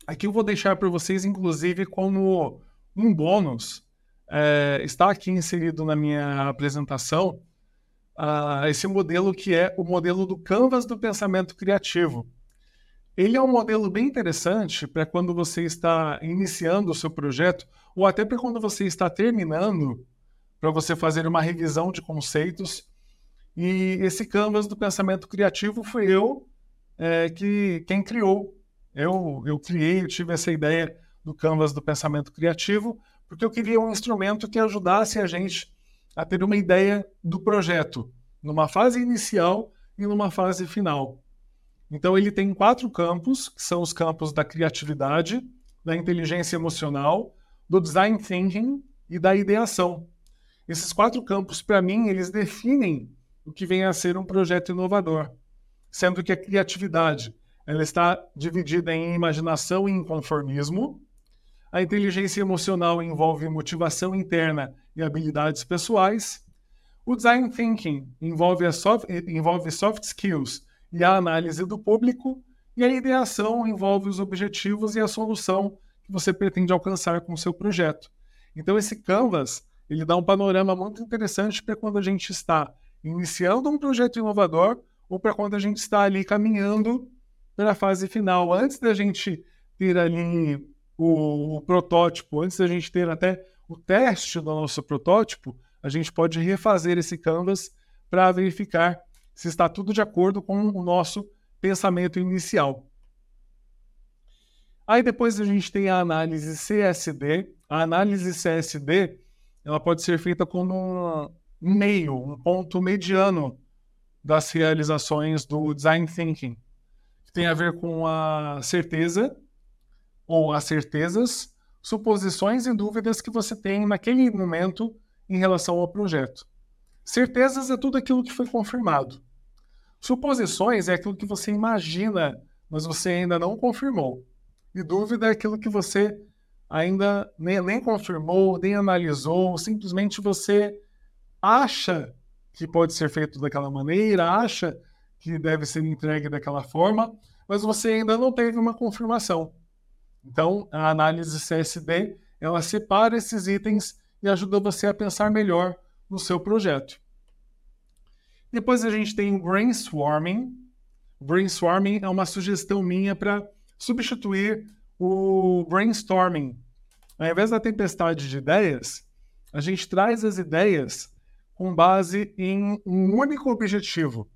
S3: aqui eu vou deixar para vocês, inclusive, como um bônus, é, está aqui inserido na minha apresentação, uh, esse modelo que é o modelo do Canvas do pensamento criativo. Ele é um modelo bem interessante para quando você está iniciando o seu projeto, ou até para quando você está terminando, para você fazer uma revisão de conceitos. E esse Canvas do pensamento criativo foi eu é, que quem criou. Eu, eu criei, eu tive essa ideia do Canvas do pensamento criativo, porque eu queria um instrumento que ajudasse a gente a ter uma ideia do projeto, numa fase inicial e numa fase final. Então, ele tem quatro campos, que são os campos da criatividade, da inteligência emocional, do design thinking e da ideação. Esses quatro campos, para mim, eles definem o que vem a ser um projeto inovador sendo que a criatividade ela está dividida em imaginação e inconformismo. A inteligência emocional envolve motivação interna e habilidades pessoais. O design thinking envolve, soft, envolve soft skills e a análise do público. E a ideação envolve os objetivos e a solução que você pretende alcançar com o seu projeto. Então, esse Canvas ele dá um panorama muito interessante para quando a gente está iniciando um projeto inovador ou para quando a gente está ali caminhando para a fase final. Antes da gente ter ali o, o, protótipo, antes da gente ter até o teste do nosso protótipo, a gente pode refazer esse canvas para verificar se está tudo de acordo com o nosso pensamento inicial. Aí depois a gente tem a análise CSD. A análise CSD ela pode ser feita como um meio, um ponto mediano das realizações do design thinking, que tem a ver com a certeza ou as certezas, suposições e dúvidas que você tem naquele momento em relação ao projeto. Certezas é tudo aquilo que foi confirmado. Suposições é aquilo que você imagina, mas você ainda não confirmou. E dúvida é aquilo que você ainda nem, nem confirmou, nem analisou, simplesmente você acha que pode ser feito daquela maneira, acha que deve ser entregue daquela forma, mas você ainda não teve uma confirmação. Então, a análise CSD, ela separa esses itens e ajuda você a pensar melhor no seu projeto. Depois a gente tem o brainstorming. Brainstorming é uma sugestão minha para substituir o brainstorming. Ao invés da tempestade de ideias, a gente traz as ideias com base em um único objetivo.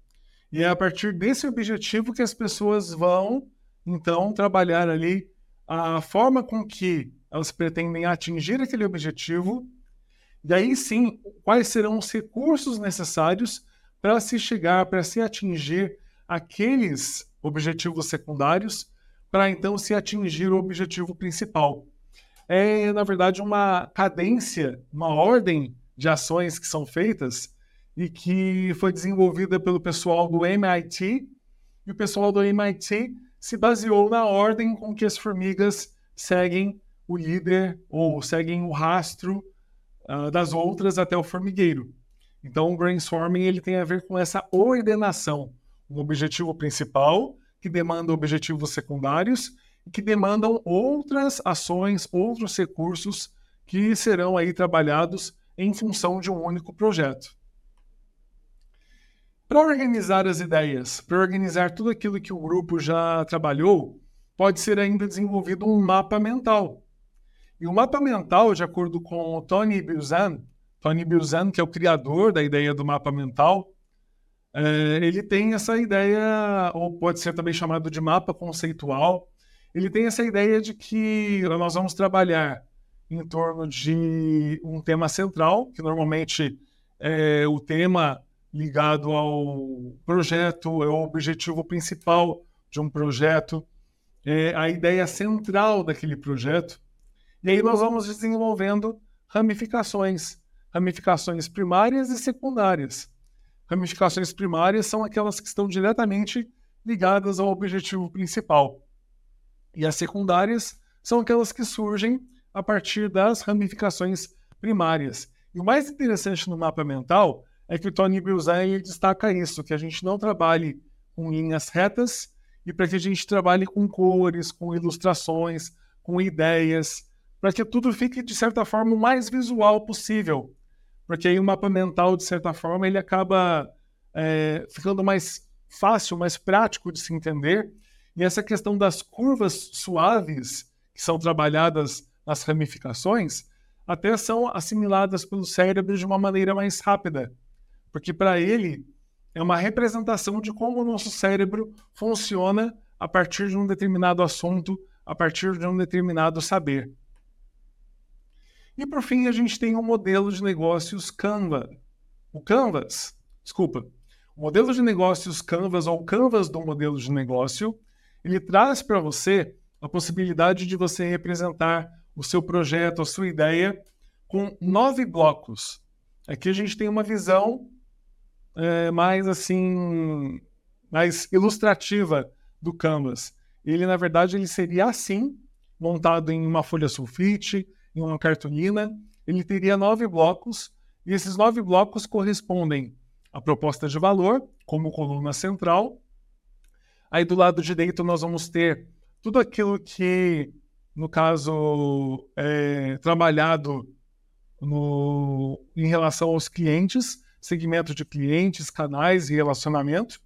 S3: E é a partir desse objetivo que as pessoas vão, então, trabalhar ali a forma com que elas pretendem atingir aquele objetivo. E aí sim, quais serão os recursos necessários para se chegar, para se atingir aqueles objetivos secundários, para então se atingir o objetivo principal. É, na verdade, uma cadência, uma ordem de ações que são feitas e que foi desenvolvida pelo pessoal do MIT. E o pessoal do MIT se baseou na ordem com que as formigas seguem o líder ou seguem o rastro uh, das outras até o formigueiro. Então, o brainstorming ele tem a ver com essa ordenação, um objetivo principal que demanda objetivos secundários e que demandam outras ações, outros recursos que serão aí trabalhados em função de um único projeto. Para organizar as ideias, para organizar tudo aquilo que o grupo já trabalhou, pode ser ainda desenvolvido um mapa mental. E o mapa mental, de acordo com Tony Buzan, Tony Buzan, que é o criador da ideia do mapa mental, é, ele tem essa ideia, ou pode ser também chamado de mapa conceitual, ele tem essa ideia de que nós vamos trabalhar em torno de um tema central, que normalmente é o tema ligado ao projeto, é o objetivo principal de um projeto, é a ideia central daquele projeto. E aí nós vamos desenvolvendo ramificações, ramificações primárias e secundárias. Ramificações primárias são aquelas que estão diretamente ligadas ao objetivo principal. E as secundárias são aquelas que surgem a partir das ramificações primárias. E o mais interessante no mapa mental é que o Tony Bilzai destaca isso, que a gente não trabalhe com linhas retas e para que a gente trabalhe com cores, com ilustrações, com ideias, para que tudo fique, de certa forma, o mais visual possível. Porque aí o mapa mental, de certa forma, ele acaba é, ficando mais fácil, mais prático de se entender. E essa questão das curvas suaves, que são trabalhadas nas ramificações, até são assimiladas pelo cérebro de uma maneira mais rápida porque para ele é uma representação de como o nosso cérebro funciona a partir de um determinado assunto, a partir de um determinado saber. E por fim, a gente tem o um modelo de negócios Canva. O Canvas, desculpa, o modelo de negócios Canvas ou Canvas do modelo de negócio, ele traz para você a possibilidade de você representar o seu projeto, a sua ideia, com nove blocos. Aqui a gente tem uma visão é, mais assim, mais ilustrativa do Canvas. Ele, na verdade, ele seria assim, montado em uma folha sulfite, em uma cartolina. Ele teria nove blocos, e esses nove blocos correspondem à proposta de valor, como coluna central. Aí do lado direito nós vamos ter tudo aquilo que, no caso, é trabalhado no, em relação aos clientes, segmento de clientes, canais e relacionamento.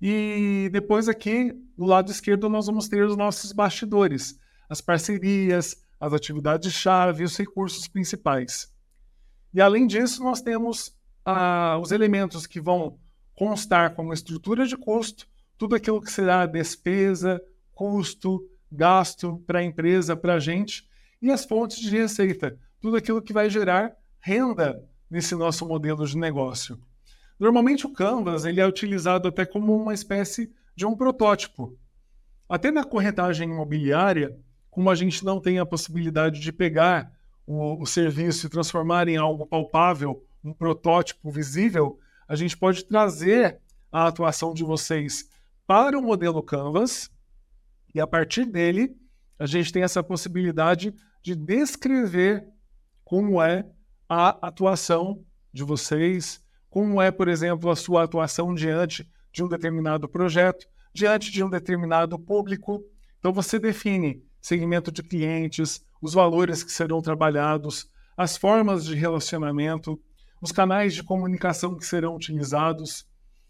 S3: E depois aqui, do lado esquerdo, nós vamos ter os nossos bastidores, as parcerias, as atividades-chave e os recursos principais. E além disso, nós temos ah, os elementos que vão constar como estrutura de custo, tudo aquilo que será despesa, custo, gasto para a empresa, para a gente, e as fontes de receita, tudo aquilo que vai gerar renda nesse nosso modelo de negócio. Normalmente o Canvas ele é utilizado até como uma espécie de um protótipo. Até na corretagem imobiliária, como a gente não tem a possibilidade de pegar o, o serviço e transformar em algo palpável, um protótipo visível, a gente pode trazer a atuação de vocês para o modelo Canvas e a partir dele a gente tem essa possibilidade de descrever como é a atuação de vocês, como é, por exemplo, a sua atuação diante de um determinado projeto, diante de um determinado público. Então, você define segmento de clientes, os valores que serão trabalhados, as formas de relacionamento, os canais de comunicação que serão utilizados,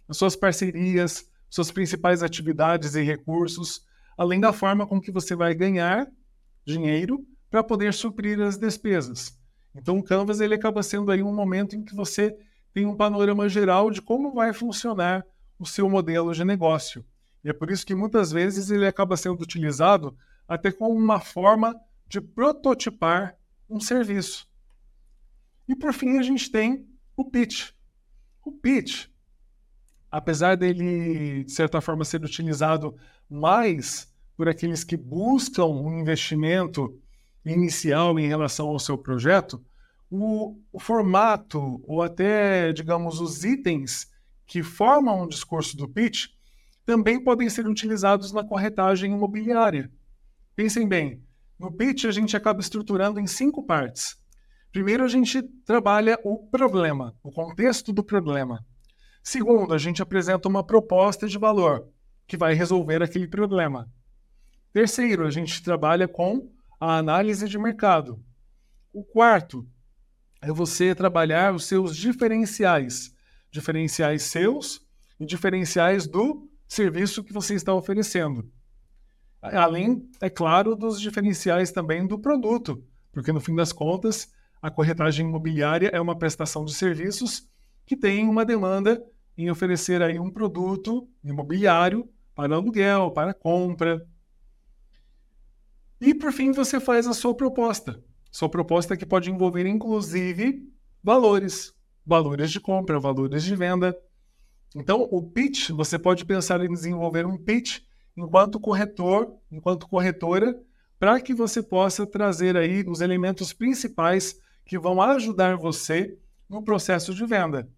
S3: as suas parcerias, suas principais atividades e recursos, além da forma com que você vai ganhar dinheiro para poder suprir as despesas. Então, o Canvas ele acaba sendo aí um momento em que você tem um panorama geral de como vai funcionar o seu modelo de negócio. E é por isso que muitas vezes ele acaba sendo utilizado até como uma forma de prototipar um serviço. E por fim, a gente tem o pitch. O pitch, apesar dele, de certa forma, ser utilizado mais por aqueles que buscam um investimento inicial em relação ao seu projeto, o, o formato ou até, digamos, os itens que formam o discurso do pitch também podem ser utilizados na corretagem imobiliária. Pensem bem, no pitch a gente acaba estruturando em cinco partes. Primeiro, a gente trabalha o problema, o contexto do problema. Segundo, a gente apresenta uma proposta de valor que vai resolver aquele problema. Terceiro, a gente trabalha com a análise de mercado. O quarto é você trabalhar os seus diferenciais, diferenciais seus e diferenciais do serviço que você está oferecendo. Além, é claro, dos diferenciais também do produto, porque no fim das contas, a corretagem imobiliária é uma prestação de serviços que tem uma demanda em oferecer aí um produto imobiliário para aluguel, para compra. E por fim, você faz a sua proposta. Sua proposta que pode envolver inclusive valores, valores de compra, valores de venda. Então, o pitch, você pode pensar em desenvolver um pitch enquanto corretor, enquanto corretora, para que você possa trazer aí os elementos principais que vão ajudar você no processo de venda,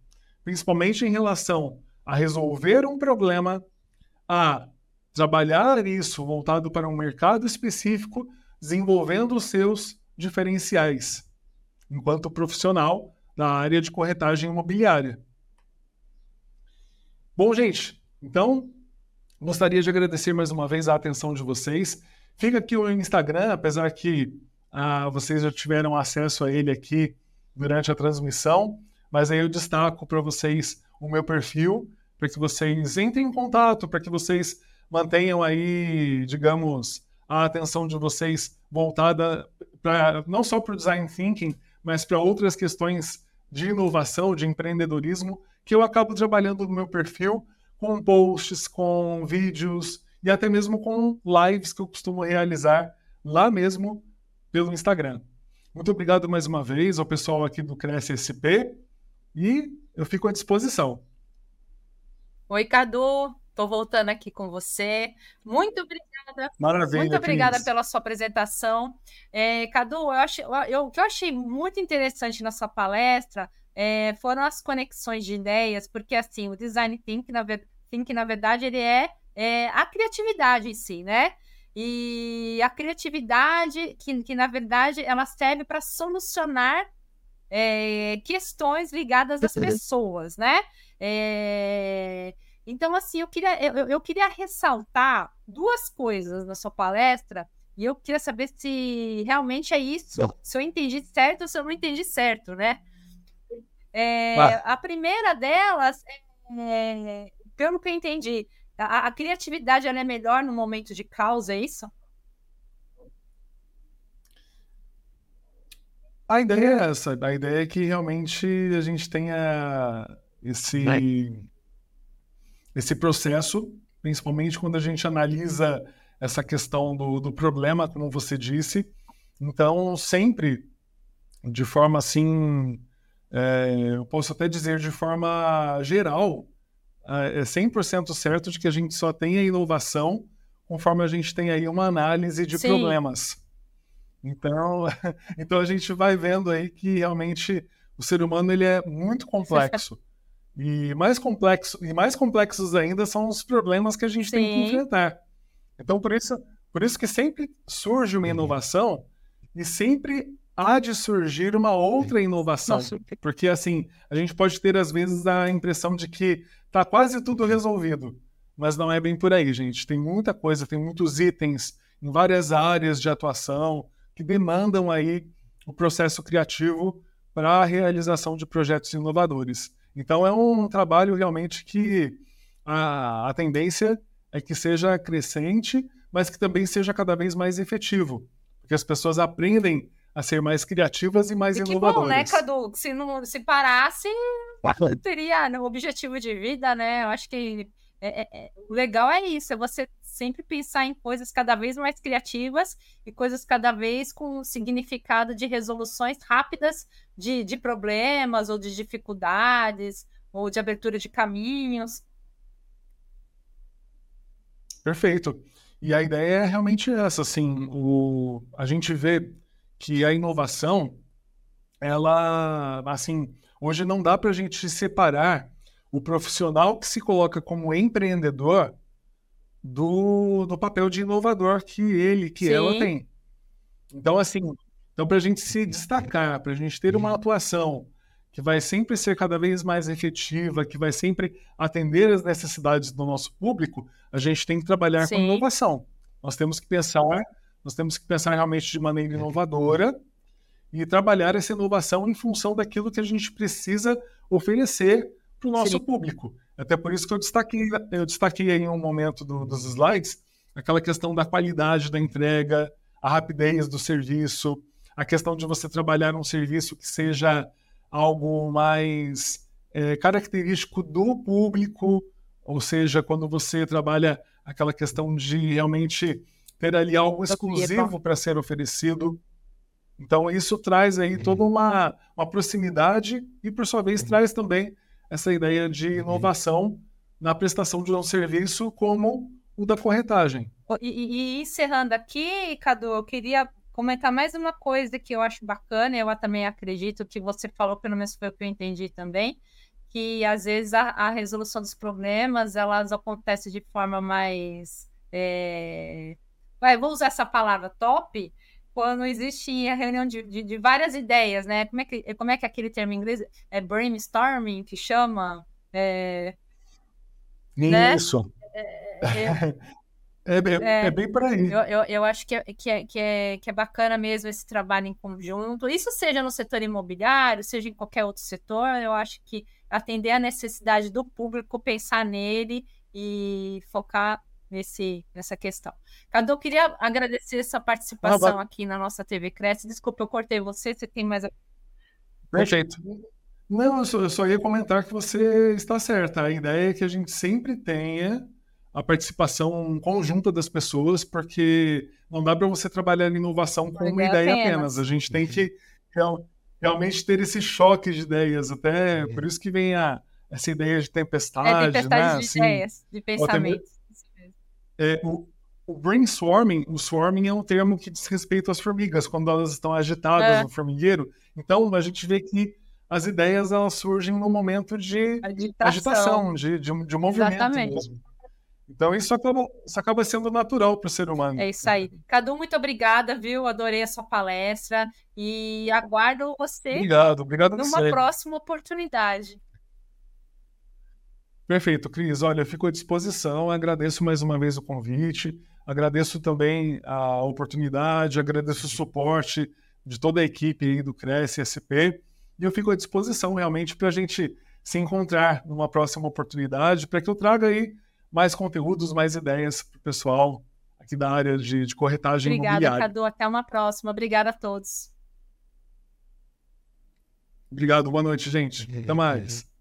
S3: principalmente em relação a resolver um problema, a trabalhar isso voltado para um mercado específico, desenvolvendo os seus diferenciais enquanto profissional da área de corretagem imobiliária. Bom, gente, então gostaria de agradecer mais uma vez a atenção de vocês. Fica aqui o Instagram, apesar que ah, vocês já tiveram acesso a ele aqui durante a transmissão, mas aí eu destaco para vocês o meu perfil, para que vocês entrem em contato, para que vocês mantenham aí, digamos, a atenção de vocês voltada para não só para o design thinking, mas para outras questões de inovação, de empreendedorismo, que eu acabo trabalhando no meu perfil com posts, com vídeos e até mesmo com lives que eu costumo realizar lá mesmo pelo Instagram. Muito obrigado mais uma vez ao pessoal aqui do Cresce SP e eu fico à disposição.
S2: Oi, Cadu. Estou voltando aqui com você. Muito obrigada.
S3: Maravilha.
S2: Muito obrigada pela sua apresentação. É, Cadu, eu achei, eu, o que eu achei muito interessante na sua palestra é, foram as conexões de ideias, porque assim, o design thinking, na, thinking, na verdade, ele é, é a criatividade em si, né? E a criatividade, que, que na verdade ela serve para solucionar é, questões ligadas às pessoas, né? É, então, assim, eu queria, eu, eu queria ressaltar duas coisas na sua palestra e eu queria saber se realmente é isso, se eu entendi certo ou se eu não entendi certo, né? É, a primeira delas, é, pelo que eu entendi, a, a criatividade é melhor no momento de causa, é isso?
S3: A ideia é essa. A ideia é que realmente a gente tenha esse, esse processo, principalmente quando a gente analisa essa questão do, do problema, como você disse. Então, sempre de forma assim, é, eu posso até dizer de forma geral, é 100% certo de que a gente só tem a inovação conforme a gente tem aí uma análise de Sim. problemas. Então, <laughs> então a gente vai vendo aí que realmente o ser humano ele é muito complexo. E mais complexo e mais complexos ainda são os problemas que a gente Sim. tem que enfrentar. Então, por isso, por isso que sempre surge uma uhum. inovação e sempre há de surgir uma outra inovação. Nossa. Porque assim, a gente pode ter às vezes a impressão de que Tá quase tudo resolvido. Mas não é bem por aí, gente. Tem muita coisa, tem muitos itens em várias áreas de atuação que demandam aí o processo criativo para a realização de projetos inovadores. Então é um trabalho realmente que a, a tendência é que seja crescente, mas que também seja cada vez mais efetivo, porque as pessoas aprendem a ser mais criativas e mais
S2: e que
S3: inovadoras.
S2: bom, né, Cadu? Se não se parasse, não <laughs> teria né, objetivo de vida, né? Eu acho que é, é, é, o legal é isso, é você sempre pensar em coisas cada vez mais criativas e coisas cada vez com significado de resoluções rápidas de, de problemas ou de dificuldades ou de abertura de caminhos.
S3: Perfeito. E a ideia é realmente essa, assim, o, a gente vê que a inovação, ela, assim, hoje não dá para a gente separar o profissional que se coloca como empreendedor do, do papel de inovador que ele, que Sim. ela tem. Então, assim, então para a gente se destacar, para a gente ter uma atuação que vai sempre ser cada vez mais efetiva, que vai sempre atender as necessidades do nosso público, a gente tem que trabalhar Sim. com inovação. Nós temos que pensar, nós temos que pensar realmente de maneira inovadora e trabalhar essa inovação em função daquilo que a gente precisa oferecer para o nosso Sim. público. Até por isso que eu destaquei, eu destaquei aí um momento do, dos slides, aquela questão da qualidade da entrega, a rapidez do serviço, a questão de você trabalhar um serviço que seja algo mais é, característico do público, ou seja, quando você trabalha aquela questão de realmente ter ali algo exclusivo para ser oferecido. Então, isso traz aí toda uma, uma proximidade e, por sua vez, traz também essa ideia de uhum. inovação na prestação de um serviço como o da corretagem.
S2: E, e, e, encerrando aqui, Cadu, eu queria comentar mais uma coisa que eu acho bacana, eu também acredito que você falou, pelo menos foi o que eu entendi também, que às vezes a, a resolução dos problemas, elas acontecem de forma mais... É... Vai, vou usar essa palavra top, quando existe a reunião de, de, de, várias ideias, né? Como é, que, como é que é aquele termo em inglês é brainstorming que chama? É,
S3: né? Isso. É, é, é, <laughs> é, é bem por aí.
S2: Eu, eu, eu acho que é, que, é, que, é, que é bacana mesmo esse trabalho em conjunto. Isso seja no setor imobiliário, seja em qualquer outro setor, eu acho que atender a necessidade do público, pensar nele e focar nesse, nessa questão. Cadu, eu queria agradecer essa participação ah, aqui na nossa TV Cresce. Desculpa, eu cortei você, você tem mais.
S3: Perfeito. Não, eu só, eu só ia comentar que você está certa. A ideia é que a gente sempre tenha a participação conjunta das pessoas, porque não dá para você trabalhar em inovação com uma ideia apenas. apenas. A gente tem que real, realmente ter esse choque de ideias. Até por isso que vem a, essa ideia de tempestade. É, tempestade
S2: né? de assim, ideias, de pensamentos.
S3: É, o, o, brainstorming, o swarming é um termo que diz respeito às formigas, quando elas estão agitadas é. no formigueiro. Então, a gente vê que as ideias elas surgem no momento de Agitação. agitação, de, de, de um movimento Exatamente. mesmo. Então, isso acaba, isso acaba sendo natural para o ser humano.
S2: É isso aí. Cadu, muito obrigada, viu? Adorei a sua palestra e aguardo você
S3: obrigado, obrigado
S2: numa próxima oportunidade.
S3: Perfeito, Cris. Olha, eu fico à disposição. Agradeço mais uma vez o convite. Agradeço também a oportunidade, agradeço o suporte de toda a equipe aí do Cresce SP. E eu fico à disposição realmente para a gente se encontrar numa próxima oportunidade, para que eu traga aí mais conteúdos, mais ideias para o pessoal aqui da área de, de corretagem
S2: Obrigada,
S3: imobiliária.
S2: Obrigada, Cadu. Até uma próxima. Obrigada a todos.
S3: Obrigado. Boa noite, gente. Até mais.